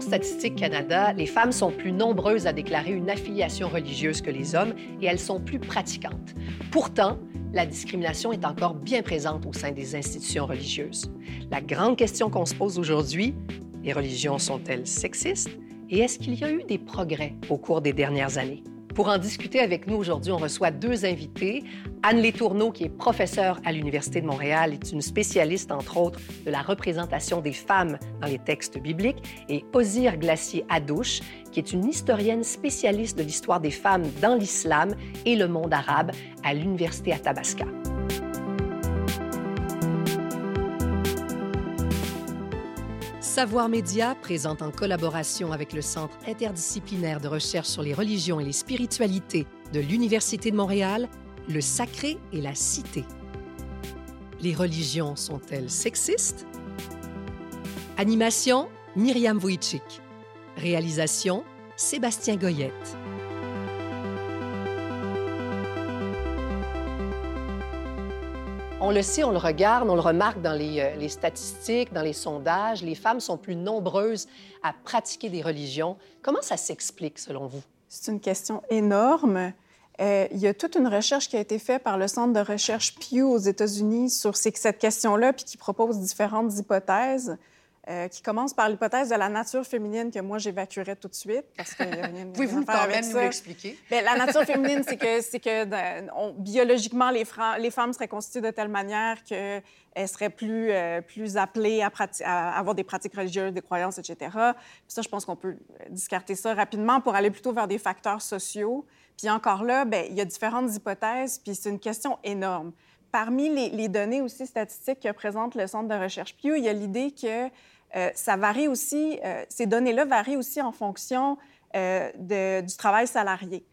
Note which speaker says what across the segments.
Speaker 1: Statistique Canada, les femmes sont plus nombreuses à déclarer une affiliation religieuse que les hommes et elles sont plus pratiquantes. Pourtant, la discrimination est encore bien présente au sein des institutions religieuses. La grande question qu'on se pose aujourd'hui, les religions sont-elles sexistes et est-ce qu'il y a eu des progrès au cours des dernières années? Pour en discuter avec nous aujourd'hui, on reçoit deux invités. Anne Létourneau, qui est professeure à l'Université de Montréal, est une spécialiste, entre autres, de la représentation des femmes dans les textes bibliques, et Ozir Glacier-Adouche, qui est une historienne spécialiste de l'histoire des femmes dans l'islam et le monde arabe à l'Université Athabasca. Savoir Média présente en collaboration avec le Centre interdisciplinaire de recherche sur les religions et les spiritualités de l'Université de Montréal, Le Sacré et la Cité. Les religions sont-elles sexistes? Animation, Myriam Wojcik. Réalisation, Sébastien Goyette. On le sait, on le regarde, on le remarque dans euh, les, statistiques, dans les sondages, les femmes sont plus nombreuses à pratiquer des religions. Comment ça s'explique selon vous?
Speaker 2: C'est une question énorme. Euh, il y a toute une recherche qui a été faite par le Centre de recherche Pew aux États-Unis sur cette question-là, puis qui propose différentes hypothèses. Euh, qui commence par l'hypothèse de la nature féminine que moi j'évacuerais tout de suite parce que
Speaker 1: pouvez-vous quand même nous l'expliquer?
Speaker 2: Bien, la nature féminine c'est que c'est que biologiquement les, les, femmes seraient constituées de telle manière qu'elles seraient plus euh, plus appelées à, à, avoir des pratiques religieuses, des croyances, etc. Puis ça, je pense qu'on peut discarter ça rapidement pour aller plutôt vers des facteurs sociaux. Puis encore là, bien, il y a différentes hypothèses, puis c'est une question énorme. Parmi les, données aussi statistiques que présente le Centre de recherche Pew, il y a l'idée que euh, ça varie aussi, euh, ces données-là varient aussi en fonction euh, du travail salarié.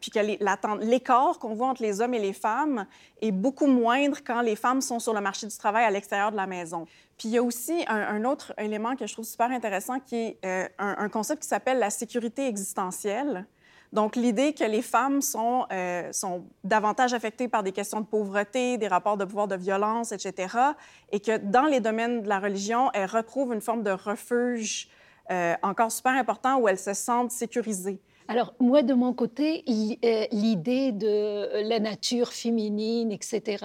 Speaker 2: puis que l'écart qu'on voit entre les hommes et les femmes est beaucoup moindre quand les femmes sont sur le marché du travail à l'extérieur de la maison. Puis il y a aussi un, autre élément que je trouve super intéressant qui est un, concept qui s'appelle la sécurité existentielle. Donc, l'idée que les femmes sont, euh, sont davantage affectées par des questions de pauvreté, des rapports de pouvoir, de violence, etc., et que dans les domaines de la religion, elles retrouvent une forme de refuge euh, encore super important où elles se sentent sécurisées.
Speaker 3: Alors, moi, de mon côté, euh, l'idée de la nature féminine, etc.,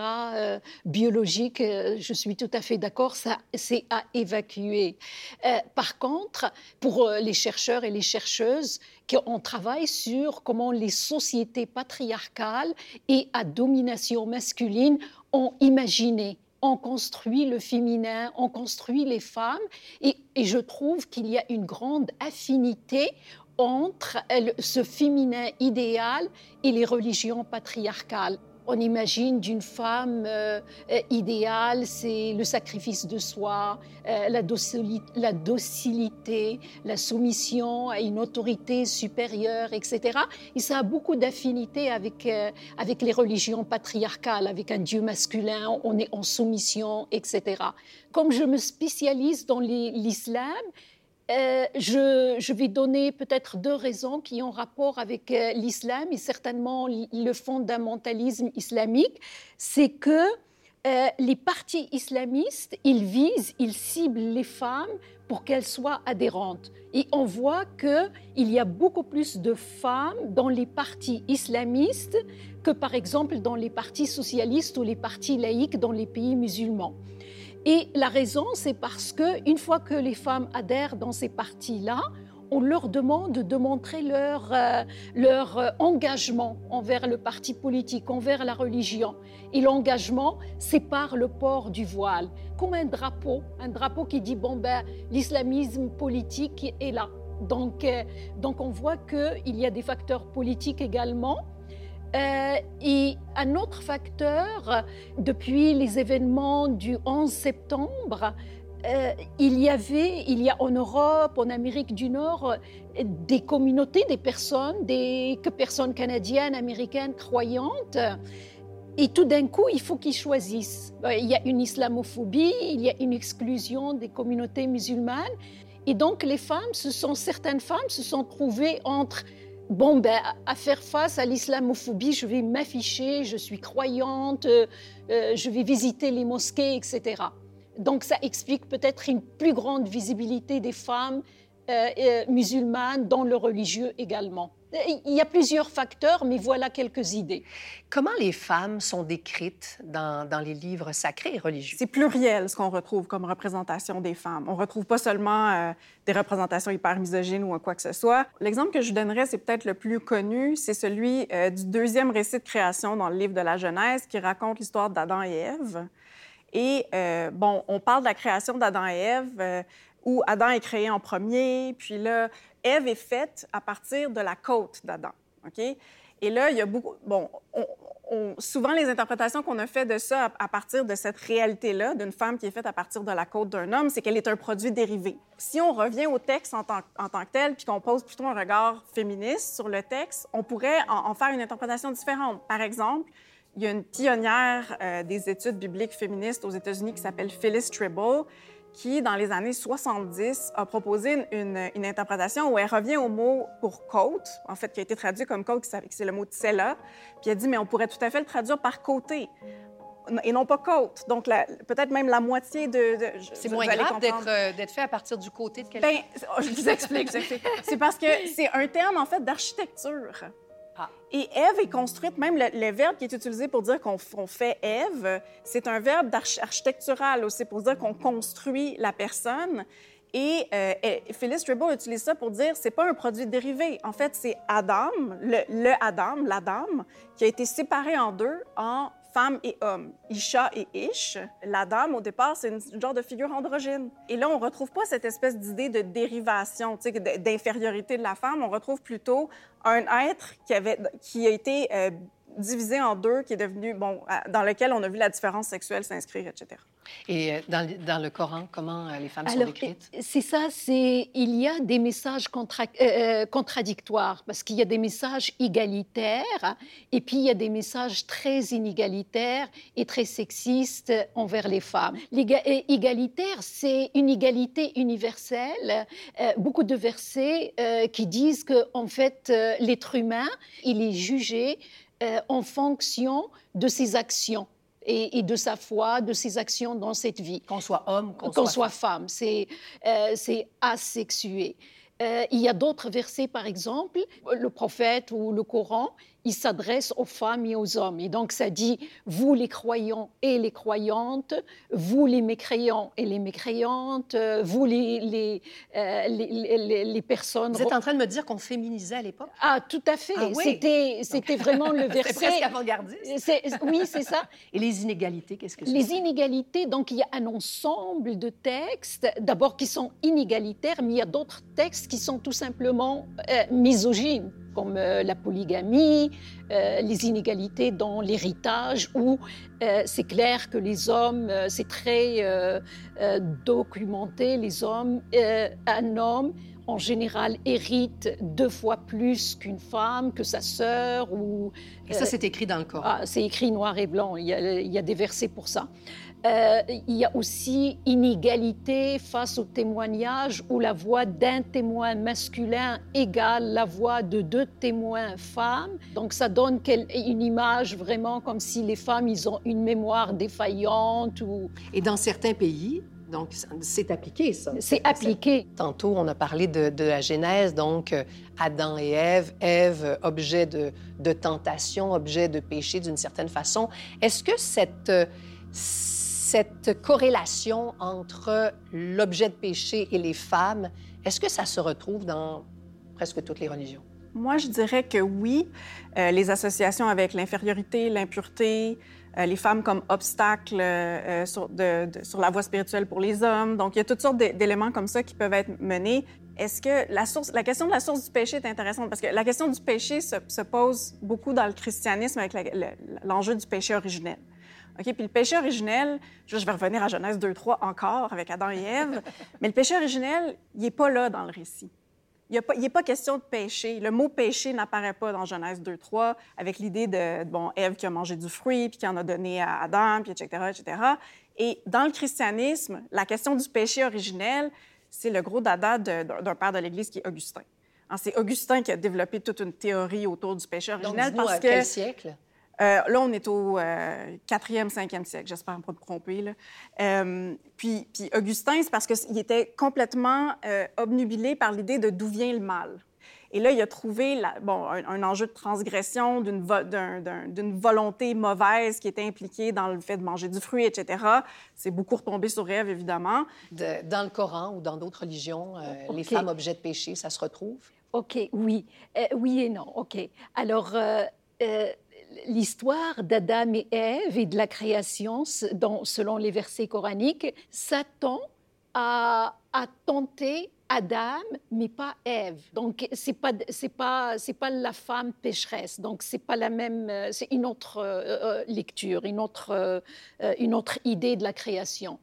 Speaker 3: biologique, je suis tout à fait d'accord, c'est à évacuer. par contre, pour les chercheurs et les chercheuses, qu'on travaille sur comment les sociétés patriarcales et à domination masculine ont imaginé ont construit le féminin, ont construit les femmes, et, et je trouve qu'il y a une grande affinité entre ce féminin idéal et les religions patriarcales. On imagine d'une femme euh, euh, idéale, c'est le sacrifice de soi, euh, la, docilité, la soumission à une autorité supérieure, etc. Et ça a beaucoup d'affinité avec, avec les religions patriarcales, avec un Dieu masculin, on est en soumission, etc. Comme je me spécialise dans l'islam, euh, je, vais donner peut-être deux raisons qui ont rapport avec euh, l'islam et certainement le fondamentalisme islamique. C'est que euh, les partis islamistes, ils visent, ils ciblent les femmes pour qu'elles soient adhérentes. Et on voit qu'il y a beaucoup plus de femmes dans les partis islamistes que par exemple dans les partis socialistes ou les partis laïques dans les pays musulmans. Et la raison, c'est parce que une fois que les femmes adhèrent dans ces partis-là, on leur demande de montrer leur, euh, leur euh, engagement envers le parti politique, envers la religion. Et l'engagement, c'est par le port du voile, comme un drapeau, un drapeau qui dit, bon ben, l'islamisme politique est là. Donc, euh, donc on voit qu'il y a des facteurs politiques également euh, et un autre facteur, depuis les événements du 11 septembre, euh, il y avait, il y a en Europe, en Amérique du Nord, des communautés, des personnes, des personnes canadiennes, américaines, croyantes. Et tout d'un coup, il faut qu'ils choisissent. Euh, il y a une islamophobie, il y a une exclusion des communautés musulmanes. Et donc, les femmes, ce sont, certaines femmes se sont trouvées entre bon, ben, à faire face à l'islamophobie, je vais m'afficher, je suis croyante, euh, euh, je vais visiter les mosquées, etc. Donc ça explique peut-être une plus grande visibilité des femmes musulmane, dans le religieux également. Il y a plusieurs facteurs, mais voilà quelques idées.
Speaker 1: Comment les femmes sont décrites dans, dans les livres sacrés et religieux?
Speaker 2: C'est pluriel ce qu'on retrouve comme représentation des femmes. On retrouve pas seulement euh, des représentations hyper misogynes ou quoi que ce soit. L'exemple que je donnerais, c'est peut-être le plus connu, c'est celui euh, du deuxième récit de création dans le livre de la Genèse qui raconte l'histoire d'Adam et Ève. Et euh, bon, on parle de la création d'Adam et Ève où Adam est créé en premier, puis là, Ève est faite à partir de la côte d'Adam. OK? Et là, il y a beaucoup. Bon, souvent, les interprétations qu'on a fait de ça à, partir de cette réalité-là, d'une femme qui est faite à partir de la côte d'un homme, c'est qu'elle est un produit dérivé. Si on revient au texte en tant, en tant que tel, puis qu'on pose plutôt un regard féministe sur le texte, on pourrait en, faire une interprétation différente. Par exemple, il y a une pionnière euh, des études bibliques féministes aux États-Unis qui s'appelle Phyllis Tribble, qui, dans les années 70, a proposé une, interprétation où elle revient au mot pour côte, en fait, qui a été traduit comme côte, c'est le mot tsela, puis elle dit, mais on pourrait tout à fait le traduire par côté et non pas côte. Donc, peut-être même la moitié de...
Speaker 1: c'est moins grave euh, d'être fait à partir du côté de quelqu'un?
Speaker 2: Bien, je vous explique. c'est parce que c'est un terme, en fait, d'architecture. Ah. Et Ève est construite, même le, verbe qui est utilisé pour dire qu'on fait Ève, c'est un verbe architectural aussi, pour dire qu'on construit la personne. Et, euh, Phyllis Dribble utilise ça pour dire c'est pas un produit dérivé. En fait, c'est Adam, le, le Adam, l'Adam, qui a été séparé en deux en femme et homme. Isha et Ish, la dame, au départ, c'est une, genre de figure androgyne. Et là, on retrouve pas cette espèce d'idée de dérivation, d'infériorité de la femme. On retrouve plutôt un être qui, avait, qui a été euh, divisé en deux, qui est devenu, bon, dans lequel on a vu la différence sexuelle s'inscrire, etc.
Speaker 1: Et euh, dans, dans, le Coran, comment euh, les femmes sont décrites?
Speaker 3: C'est ça, c'est il y a des messages euh, contradictoires parce qu'il y a des messages égalitaires et puis il y a des messages très inégalitaires et très sexistes envers les femmes. L'égalitaire, c'est une égalité universelle. beaucoup de versets qui disent que en fait l'être humain, il est jugé en fonction de ses actions et, de sa foi, de ses actions dans cette vie.
Speaker 1: Qu'on soit homme,
Speaker 3: qu'on soit, femme. C'est euh, asexué. Euh, il y a d'autres versets, par exemple, le prophète ou le Coran, il s'adresse aux femmes et aux hommes. Et donc ça dit, vous les croyants et les croyantes, vous les mécréants et les mécréantes, vous les, les, euh, les, les, personnes...
Speaker 1: Vous êtes en train de me dire qu'on féminisait à l'époque?
Speaker 3: Ah, tout à fait. Ah c'était, c'était vraiment le verset...
Speaker 1: c'est presque avant-gardiste.
Speaker 3: Oui, c'est ça.
Speaker 1: Et les inégalités, qu'est-ce que c'est?
Speaker 3: Les inégalités, donc il y a un ensemble de textes, d'abord qui sont inégalitaires, mais il y a d'autres textes qui sont tout simplement euh, misogynes comme euh, la polygamie, euh, les inégalités dans l'héritage, où euh, c'est clair que les hommes, c'est très documenté, les hommes, un homme en général hérite deux fois plus qu'une femme, que sa sœur ou...
Speaker 1: Et ça, c'est écrit dans le Coran.
Speaker 3: Ah, c'est écrit noir et blanc, il y, a, il y a des versets pour ça. Euh, il y a aussi inégalité face au témoignage où la voix d'un témoin masculin égale la voix de deux témoins femmes. Donc ça donne une image vraiment comme si les femmes, ils ont une mémoire défaillante. Ou...
Speaker 1: Et dans certains pays, donc, c'est appliqué, ça.
Speaker 3: C'est appliqué.
Speaker 1: Tantôt, on a parlé de, la Genèse, donc euh, Adam et Ève, Ève, objet de, de tentation, objet de péché d'une certaine façon. Est-ce que cette, euh, cette corrélation entre l'objet de péché et les femmes, est-ce que ça se retrouve dans presque toutes les religions?
Speaker 2: Moi, je dirais que oui. Euh, les associations avec l'infériorité, l'impureté, euh, les femmes comme obstacle euh, sur, sur, la voie spirituelle pour les hommes. Donc, il y a toutes sortes d'éléments comme ça qui peuvent être menés. Est-ce que la, source, la question de la source du péché est intéressante? Parce que la question du péché se, se pose beaucoup dans le christianisme avec l'enjeu du péché originel. OK? Puis le péché originel, je vais revenir à Genèse 2-3 encore avec Adam et Ève, mais le péché originel, il n'est pas là dans le récit. Il n'est pas, question de péché. Le mot péché n'apparaît pas dans Genèse 2-3 avec l'idée de, bon, Ève qui a mangé du fruit, puis qui en a donné à Adam, puis etc., etc. Et dans le christianisme, la question du péché originel, c'est le gros dada d'un père de l'Église qui est Augustin. C'est Augustin qui a développé toute une théorie autour du péché originel
Speaker 1: Donc, parce
Speaker 2: que...
Speaker 1: quel siècle?
Speaker 2: Euh, là, on est au 4e, 5e siècle, j'espère pas me tromper. Là. puis, puis, Augustin, c'est parce qu'il était complètement obnubilé par l'idée de d'où vient le mal. Et là, il a trouvé bon, un, enjeu de transgression, d'une volonté mauvaise qui était impliquée dans le fait de manger du fruit, etc. C'est beaucoup retombé sur Ève, évidemment.
Speaker 1: dans le Coran ou dans d'autres religions, euh, les femmes objets de péché, ça se retrouve?
Speaker 3: OK, oui. Euh, oui et non. OK. Alors, euh, l'histoire d'Adam et Ève et de la création, selon les versets coraniques, Satan a, tenté Adam, mais pas Ève. Donc c'est pas pas pas la femme pécheresse. Donc c'est pas la même. Euh, c'est une autre euh, euh, lecture, une autre une autre idée de la création.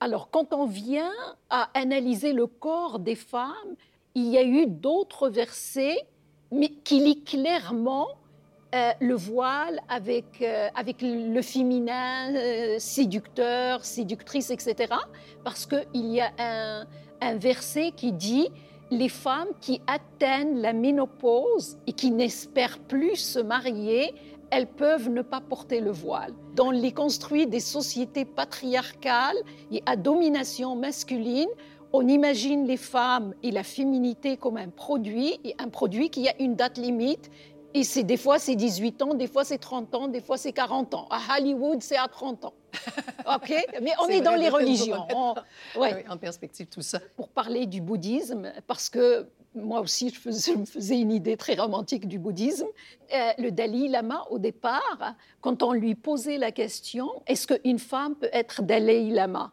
Speaker 3: Alors quand on vient à analyser le corps des femmes, il y a eu d'autres versets mais qui lient clairement le voile avec, avec le féminin, séducteur, séductrice, etc. Parce qu'il y a un, un verset qui dit les femmes qui atteignent la ménopause et qui n'espèrent plus se marier, elles peuvent ne pas porter le voile. Dans les construits des sociétés patriarcales et à domination masculine, on imagine les femmes et la féminité comme un produit, et un produit qui a une date limite et c'est des fois c'est 18 ans, des fois c'est 30 ans, des fois c'est 40 ans. À Hollywood, c'est à 30 ans. OK? Mais on est, dans les religions.
Speaker 1: ouais. En perspective tout ça.
Speaker 3: Pour parler du bouddhisme, parce que moi aussi, je, me faisais une idée très romantique du bouddhisme. Euh, le Dalai Lama, au départ, quand on lui posait la question, est-ce qu'une femme peut être Dalai Lama?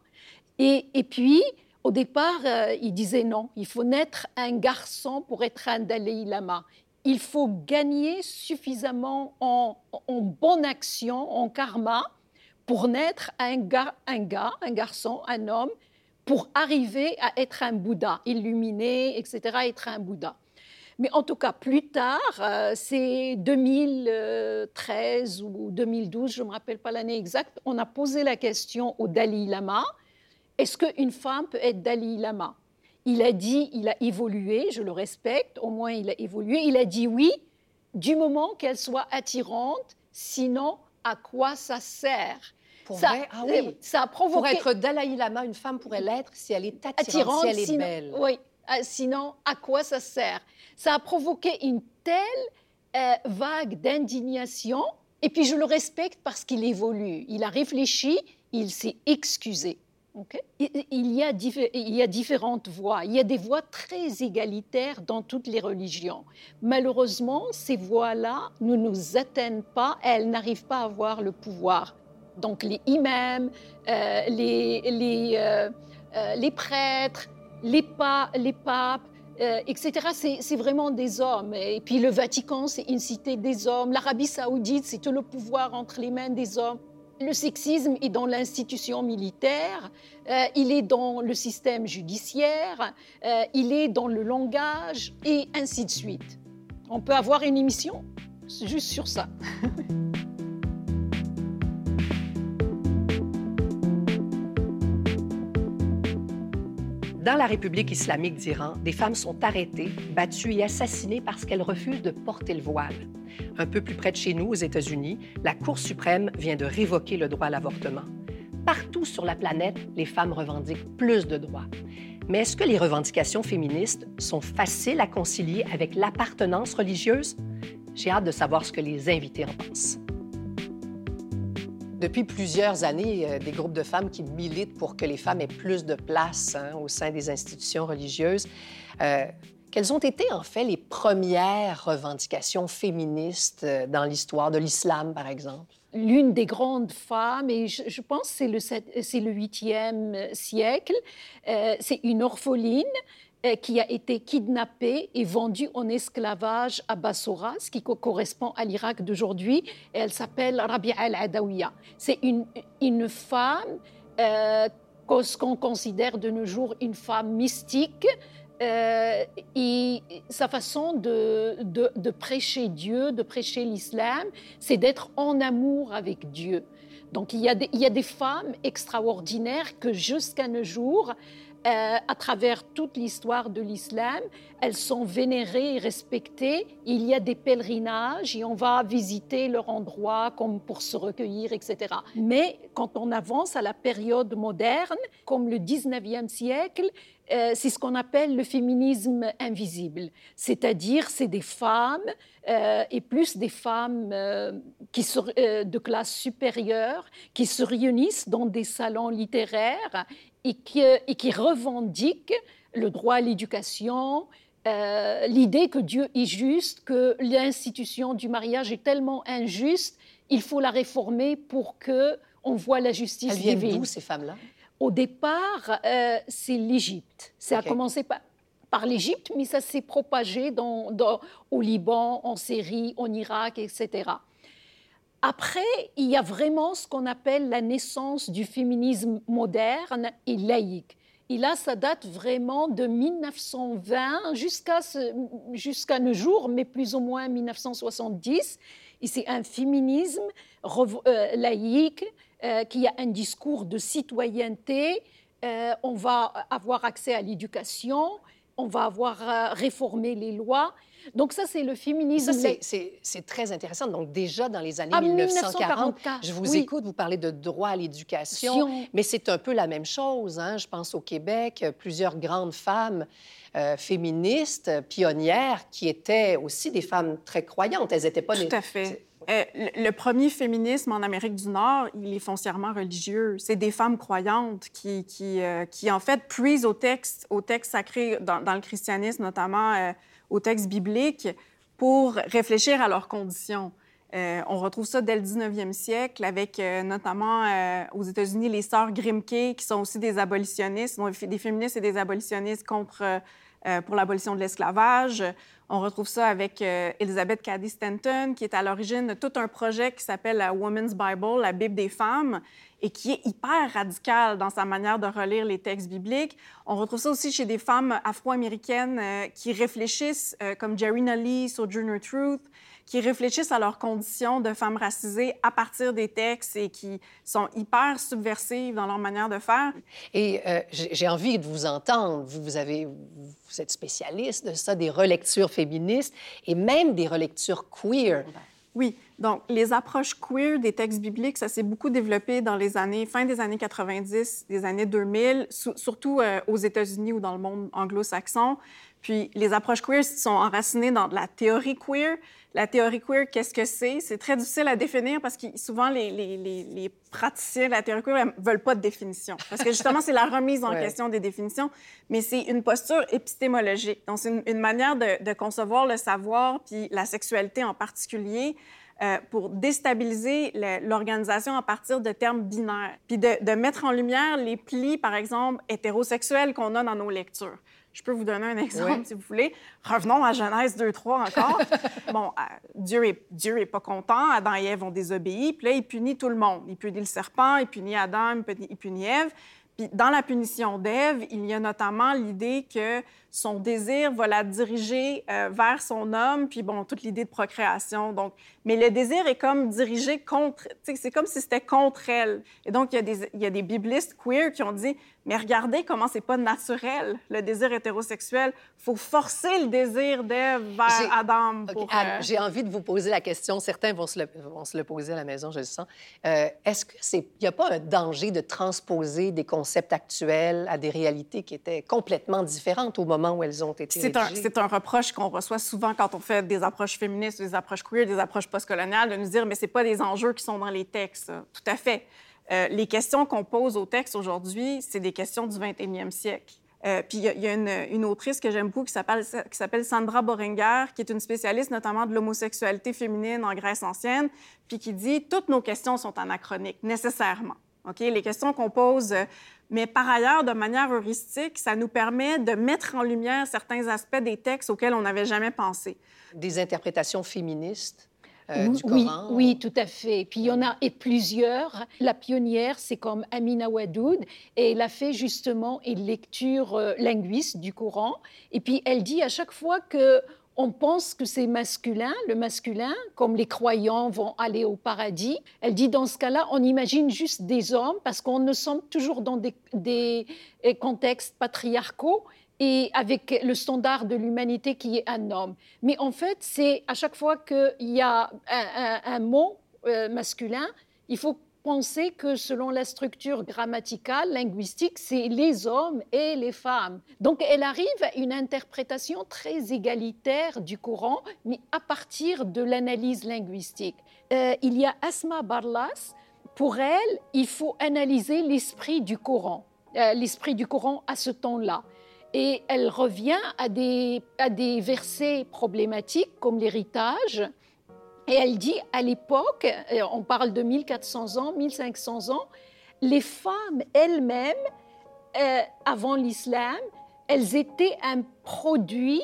Speaker 3: Et, et, puis, au départ, euh, il disait non, il faut naître un garçon pour être un Dalai Lama il faut gagner suffisamment en, bonne action, en karma, pour naître un gars, un garçon, un homme, pour arriver à être un Bouddha, illuminé, etc., être un Bouddha. Mais en tout cas, plus tard, euh, c'est 2013 ou 2012, je ne me rappelle pas l'année exacte, on a posé la question au Dalai Lama, est-ce qu'une femme peut être Dalai Lama? Il a dit, il a évolué, je le respecte, au moins il a évolué. Il a dit oui, du moment qu'elle soit attirante, sinon à quoi ça sert?
Speaker 1: Pour ça, ah oui. ça a provoqué... Pour être Dalai Lama, une femme pourrait l'être si elle est attirante, si elle est belle.
Speaker 3: Oui, ah, sinon à quoi ça sert? Ça a provoqué une telle euh, vague d'indignation, et puis je le respecte parce qu'il évolue. Il a réfléchi, il s'est excusé. Il, y a il y a différentes voies. Il y a des voies très égalitaires dans toutes les religions. Malheureusement, ces voies-là ne nous atteignent pas, elles n'arrivent pas à avoir le pouvoir. Donc les imams, euh, euh, euh, les, prêtres, les, les papes, etc., c'est vraiment des hommes. Et puis le Vatican, c'est une cité des hommes. L'Arabie saoudite, c'est tout le pouvoir entre les mains des hommes. Le sexisme est dans l'institution militaire, euh, il est dans le système judiciaire, euh, il est dans le langage et ainsi de suite. On peut avoir une émission juste sur ça.
Speaker 1: Dans la République islamique d'Iran, des femmes sont arrêtées, battues et assassinées parce qu'elles refusent de porter le voile. Un peu plus près de chez nous, aux États-Unis, la Cour suprême vient de révoquer le droit à l'avortement. Partout sur la planète, les femmes revendiquent plus de droits. Mais est-ce que les revendications féministes sont faciles à concilier avec l'appartenance religieuse? J'ai hâte de savoir ce que les invités en pensent. Depuis plusieurs années, euh, des groupes de femmes qui militent pour que les femmes aient plus de place hein, au sein des institutions religieuses. Euh, quelles ont été en fait les premières revendications féministes euh, dans l'histoire de l'islam, par exemple?
Speaker 3: L'une des grandes femmes, et je, pense que c'est le, c'est le 8e siècle, euh, c'est une orpheline euh, qui a été kidnappée et vendue en esclavage à Bassora, ce qui correspond à l'Irak d'aujourd'hui. Elle s'appelle Rabia al-Adawiya. C'est une, femme qu'on considère de nos jours une femme mystique, euh, et sa façon de, de, prêcher Dieu, de prêcher l'islam, c'est d'être en amour avec Dieu. Donc il y, a des, il y a des femmes extraordinaires que jusqu'à nos jours euh, à travers toute l'histoire de l'islam. Elles sont vénérées et respectées. Il y a des pèlerinages et on va visiter leur endroit comme pour se recueillir, etc. Mais quand on avance à la période moderne, comme le 19e siècle, euh, c'est ce qu'on appelle le féminisme invisible. C'est-à-dire, c'est des femmes, euh, et plus des femmes qui sont, de classe supérieure, qui se réunissent dans des salons littéraires et qui, et qui revendique le droit à l'éducation, euh, l'idée que Dieu est juste, que l'institution du mariage est tellement injuste, il faut la réformer pour que on voit la justice
Speaker 1: Elles viennent d'où ces femmes-là?
Speaker 3: Au départ, euh, c'est l'Égypte. Ça a commencé par, par l'Égypte, mais ça s'est propagé dans, dans, au Liban, en Syrie, en Irak, etc. Après, il y a vraiment ce qu'on appelle la naissance du féminisme moderne et laïque. Et là, ça date vraiment de 1920 jusqu'à jusqu'à nos jours, mais plus ou moins 1970. Et c'est un féminisme euh, laïque euh, qui a un discours de citoyenneté. Euh, on va avoir accès à l'éducation, on va avoir réformé les lois. Donc ça, c'est le féminisme.
Speaker 1: C'est très intéressant. Donc déjà dans les années 1940, je vous écoute, vous parlez de droit à l'éducation, mais c'est un peu la même chose. Hein? Je pense au Québec, plusieurs grandes femmes euh, féministes, pionnières, qui étaient aussi des femmes très croyantes. Elles n'étaient pas...
Speaker 2: Tout à fait. Euh, le premier féminisme en Amérique du Nord, il est foncièrement religieux. C'est des femmes croyantes qui, qui, euh, qui, en fait, puisent au texte, au texte sacré, dans, le christianisme notamment, aux textes bibliques pour réfléchir à leurs conditions. Euh, on retrouve ça dès le 19e siècle avec euh, notamment euh, aux États-Unis les sœurs Grimke qui sont aussi des abolitionnistes, des féministes et des abolitionnistes contre pour l'abolition de l'esclavage. On retrouve ça avec Elizabeth Cady Stanton qui est à l'origine de tout un projet qui s'appelle la Women's Bible, la Bible des femmes, et qui est hyper radical dans sa manière de relire les textes bibliques. On retrouve ça aussi chez des femmes afro-américaines euh, qui réfléchissent, euh, comme Jerry Lee, Sojourner Truth, qui réfléchissent à leurs conditions de femmes racisées à partir des textes et qui sont hyper subversives dans leur manière de faire.
Speaker 1: Et euh, j'ai envie de vous entendre. Vous, vous, avez, vous êtes spécialiste de ça, des relectures féministes et même des relectures queer.
Speaker 2: Oui, donc les approches queer des textes bibliques, ça s'est beaucoup développé dans les années, fin des années 90, des années 2000, surtout euh, aux États-Unis ou dans le monde anglo-saxon. Puis les approches queer sont enracinées dans la théorie queer. La théorie queer, qu'est-ce que c'est? C'est très difficile à définir parce que souvent les, les, les, praticiens de la théorie queer ne veulent pas de définition. Parce que justement, c'est la remise en question des définitions, mais c'est une posture épistémologique. Donc, c'est une, manière de, de, concevoir le savoir, puis la sexualité en particulier, euh, pour déstabiliser l'organisation à partir de termes binaires, puis de, de, mettre en lumière les plis, par exemple, hétérosexuels qu'on a dans nos lectures. Je peux vous donner un exemple, si vous voulez. Revenons à Genèse 2-3 encore. bon, euh, Dieu, est, Dieu est pas content. Adam et Ève ont désobéi. Puis là, il punit tout le monde. Il punit le serpent, il punit Adam, il punit, il punit Ève. Puis dans la punition d'Ève, il y a notamment l'idée que son désir va la diriger euh, vers son homme, puis bon, toute l'idée de procréation. Donc, mais le désir est comme dirigé contre, c'est comme si c'était contre elle. Et donc, il y, a des, il y a des biblistes queer qui ont dit, mais regardez comment c'est pas naturel, le désir hétérosexuel. faut forcer le désir d'Ève vers Adam.
Speaker 1: Euh, j'ai envie de vous poser la question, certains vont se le, vont se le poser à la maison, je le sens. Euh, est-ce qu'il n'y a pas un danger de transposer des concepts actuels à des réalités qui étaient complètement différentes au moment où elles ont été
Speaker 2: C'est un, un, reproche qu'on reçoit souvent quand on fait des approches féministes, des approches queer, des approches postcoloniales, de nous dire, mais c'est pas des enjeux qui sont dans les textes. Tout à fait. Euh, les questions qu'on pose aux textes aujourd'hui, c'est des questions du 21e siècle. Euh, puis il y, a une, une, autrice que j'aime beaucoup qui s'appelle Sandra Borenger, qui est une spécialiste notamment de l'homosexualité féminine en Grèce ancienne, puis qui dit toutes nos questions sont anachroniques nécessairement. Ok, les questions qu'on pose mais par ailleurs, de manière heuristique, ça nous permet de mettre en lumière certains aspects des textes auxquels on n'avait jamais pensé.
Speaker 1: Des interprétations féministes euh,
Speaker 3: du
Speaker 1: oui,
Speaker 3: Coran. Oui, tout à fait. Puis il y en a et plusieurs. La pionnière, c'est comme Amina Wadoud, et elle a fait justement une lecture euh, linguiste du Coran. Et puis elle dit à chaque fois que on pense que c'est masculin, le masculin, comme les croyants vont aller au paradis. Elle dit dans ce cas-là, on imagine juste des hommes parce qu'on ne sommes toujours dans des, contextes patriarcaux et avec le standard de l'humanité qui est un homme. Mais en fait, c'est à chaque fois qu'il y a un, mot euh, masculin, il faut penser que selon la structure grammaticale, linguistique, c'est les hommes et les femmes. Donc elle arrive à une interprétation très égalitaire du Coran, mais à partir de l'analyse linguistique. Euh, il y a Asma Barlas. Pour elle, il faut analyser l'esprit du Coran, euh, l'esprit du Coran à ce temps-là. Et elle revient à des, à des versets problématiques comme l'héritage, et elle dit, à l'époque, euh, on parle de 1400 ans, 1500 ans, les femmes elles-mêmes, euh, avant l'islam, elles étaient un produit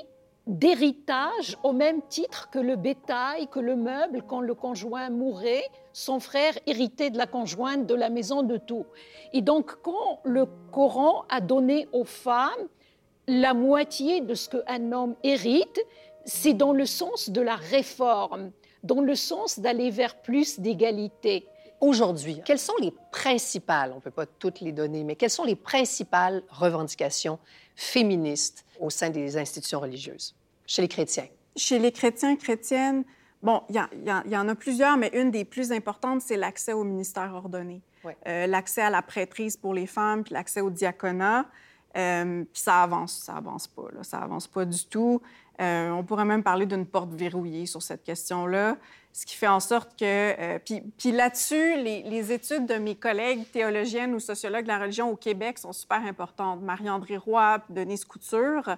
Speaker 3: d'héritage au même titre que le bétail, que le meuble, quand le conjoint mourait, son frère héritait de la conjointe de la maison de tout. Et donc, quand le Coran a donné aux femmes la moitié de ce qu'un homme hérite, c'est dans le sens de la réforme dans le sens d'aller vers plus d'égalité.
Speaker 1: Aujourd'hui, quelles sont les principales, on ne peut pas toutes les donner, mais quelles sont les principales revendications féministes au sein des institutions religieuses, chez les chrétiens?
Speaker 2: Chez les chrétiens, chrétiennes, bon, il y, en a plusieurs, mais une des plus importantes, c'est l'accès au ministère ordonné. Euh, l'accès à la prêtrise pour les femmes, puis l'accès au diaconat. Euh, puis ça avance, ça avance pas, là, ça avance pas du tout. Euh, on pourrait même parler d'une porte verrouillée sur cette question-là, ce qui fait en sorte que... Euh, puis, là-dessus, les, études de mes collègues théologiennes ou sociologues de la religion au Québec sont super importantes. Marie-André Roy, Denise Couture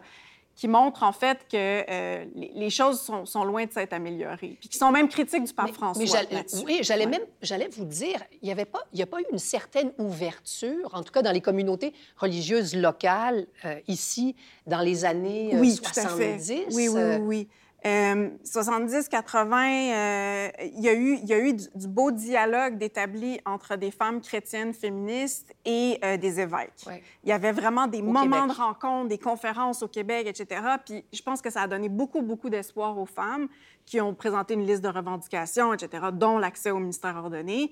Speaker 2: qui montrent en fait que euh, les, choses sont, loin de s'être améliorées, puis qui sont même critiques du pape François. Mais
Speaker 1: oui, j'allais même, j'allais vous dire, il n'y avait pas, il y a pas eu une certaine ouverture, en tout cas dans les communautés religieuses locales ici dans les années
Speaker 2: oui,
Speaker 1: 70. Tout à
Speaker 2: fait. Oui, oui, oui. 70-80, euh, il y a eu, il y a eu du, beau dialogue d'établi entre des femmes chrétiennes féministes et euh, des évêques. Il y avait vraiment des moments de rencontre, des conférences au Québec, etc. Puis je pense que ça a donné beaucoup, beaucoup d'espoir aux femmes qui ont présenté une liste de revendications, etc., dont l'accès au ministère ordonné.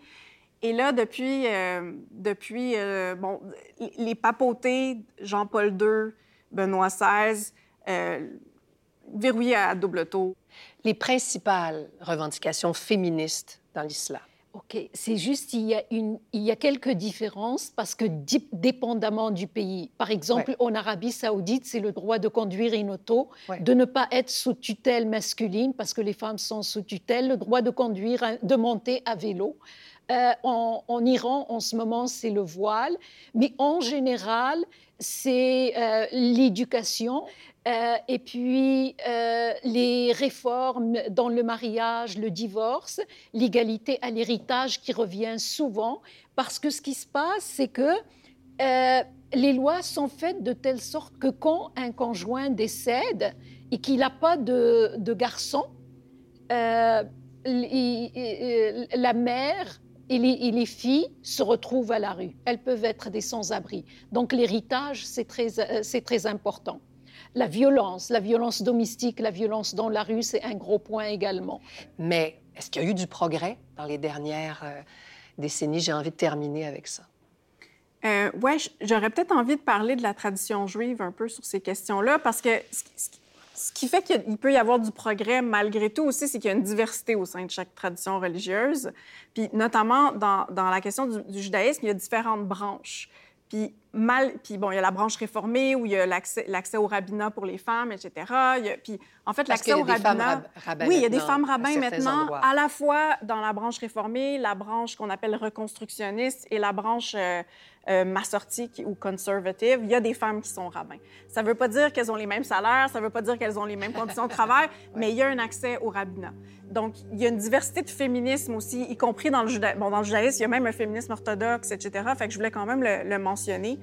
Speaker 2: Et là, depuis, euh, depuis bon, les papautés, Jean-Paul II, Benoît XVI, verrouillé à double taux.
Speaker 1: Les principales revendications féministes dans l'islam.
Speaker 3: OK, c'est juste il y, a une, il y a quelques différences parce que dépendamment du pays, par exemple en Arabie saoudite, c'est le droit de conduire une auto, de ne pas être sous tutelle masculine parce que les femmes sont sous tutelle, le droit de conduire, de monter à vélo. Euh, en, Iran, en ce moment, c'est le voile, mais en général, c'est euh, l'éducation. Euh, et puis euh, les réformes dans le mariage, le divorce, l'égalité à l'héritage qui revient souvent, parce que ce qui se passe, c'est que les lois sont faites de telle sorte que quand un conjoint décède et qu'il n'a pas de garçon, la mère et les, et les, filles se retrouvent à la rue. Elles peuvent être des sans-abri. Donc l'héritage, c'est très, très important la violence, la violence domestique, la violence dans la rue, c'est un gros point également.
Speaker 1: Mais est-ce qu'il y a eu du progrès dans les dernières euh, décennies? J'ai envie de terminer avec ça.
Speaker 2: Euh, oui, j'aurais peut-être envie de parler de la tradition juive un peu sur ces questions-là, parce que ce qui fait qu'il peut y avoir du progrès malgré tout aussi, c'est qu'il y a une diversité au sein de chaque tradition religieuse. Puis notamment dans, la question du, judaïsme, il y a différentes branches. Puis, mal, puis bon, il y a la branche réformée où il y a l'accès au rabbinat pour les femmes, etc. puis, en fait, l'accès au rabbinat... oui, il y a des femmes rabbins maintenant, à la fois dans la branche réformée, la branche qu'on appelle reconstructionniste et la branche euh, euh, massortique ou conservative, il y a des femmes qui sont rabbins. Ça ne veut pas dire qu'elles ont les mêmes salaires, ça ne veut pas dire qu'elles ont les mêmes conditions de travail, mais il y a un accès au rabbinat. Donc, il y a une diversité de féminisme aussi, y compris dans le, judaïsme. Bon, dans le judaïsme, il y a même un féminisme orthodoxe, etc. Fait que je voulais quand même le, mentionner.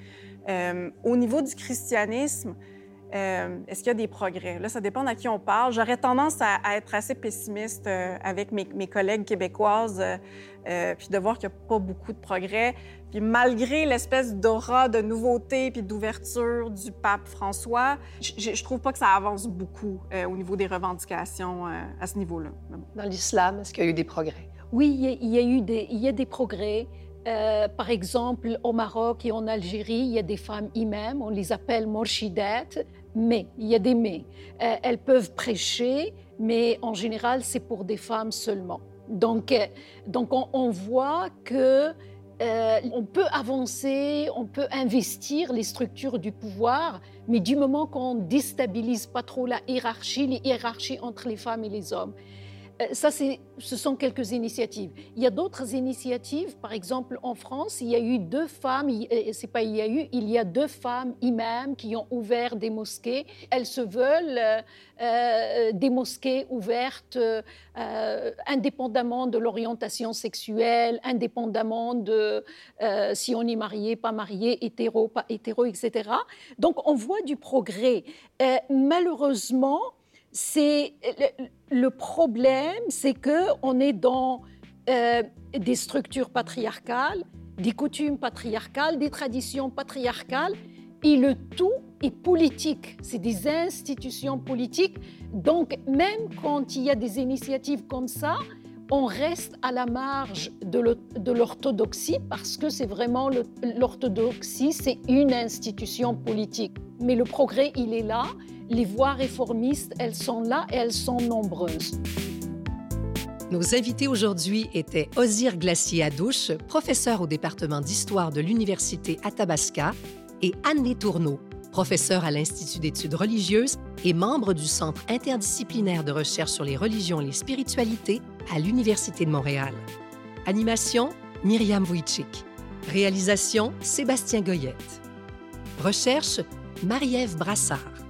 Speaker 2: Euh, au niveau du christianisme, euh, est-ce qu'il y a des progrès? Là, ça dépend à qui on parle. J'aurais tendance à, être assez pessimiste euh, avec mes, collègues québécoises, euh, puis de voir qu'il n'y a pas beaucoup de progrès. Puis malgré l'espèce d'aura de nouveauté puis d'ouverture du pape François, je, ne trouve pas que ça avance beaucoup au niveau des revendications à ce niveau-là.
Speaker 1: Dans l'islam, est-ce qu'il y a eu des progrès?
Speaker 3: Oui, il y a, eu des, il y a des progrès. par exemple, au Maroc et en Algérie, il y a des femmes imams, on les appelle morshidat mais, il y a des mais. Euh, elles peuvent prêcher, mais en général, c'est pour des femmes seulement. Donc, euh, donc on, voit que euh, on peut avancer, on peut investir les structures du pouvoir, mais du moment qu'on déstabilise pas trop la hiérarchie, les hiérarchies entre les femmes et les hommes, ça, ce sont quelques initiatives. Il y a d'autres initiatives. Par exemple, en France, il y a eu deux femmes, c'est pas il y a eu, il y a deux femmes imams qui ont ouvert des mosquées. Elles se veulent euh, euh, des mosquées ouvertes indépendamment de l'orientation sexuelle, indépendamment de si on est marié, pas marié, hétéro, pas hétéro, etc. Donc, on voit du progrès. malheureusement, c'est le, problème, c'est que on est dans euh, des structures patriarcales, des coutumes patriarcales, des traditions patriarcales, et le tout est politique. C'est des institutions politiques. Donc, même quand il y a des initiatives comme ça, on reste à la marge de l'orthodoxie parce que c'est vraiment l'orthodoxie, c'est une institution politique. Mais le progrès, il est là les voix réformistes, elles sont là et elles sont nombreuses.
Speaker 1: Nos invités aujourd'hui étaient Ozir Glacier-Adouche, professeur au département d'histoire de l'Université Athabasca, et Anne Tourneau, professeur à l'Institut d'études religieuses et membre du Centre interdisciplinaire de recherche sur les religions et les spiritualités à l'Université de Montréal. Animation, Myriam Wojcik. Réalisation, Sébastien Goyette. Recherche, Marie-Ève Brassard.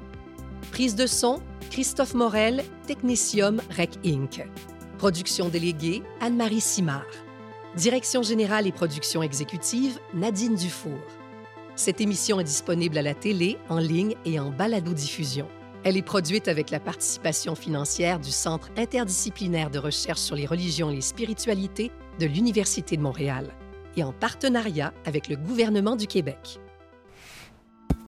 Speaker 1: Prise de son, Christophe Morel, Technicium Rec Inc. Production déléguée, Anne-Marie Simard. Direction générale et production exécutive, Nadine Dufour. Cette émission est disponible à la télé, en ligne et en balado-diffusion. Elle est produite avec la participation financière du Centre interdisciplinaire de recherche sur les religions et les spiritualités de l'Université de Montréal et en partenariat avec le gouvernement du Québec.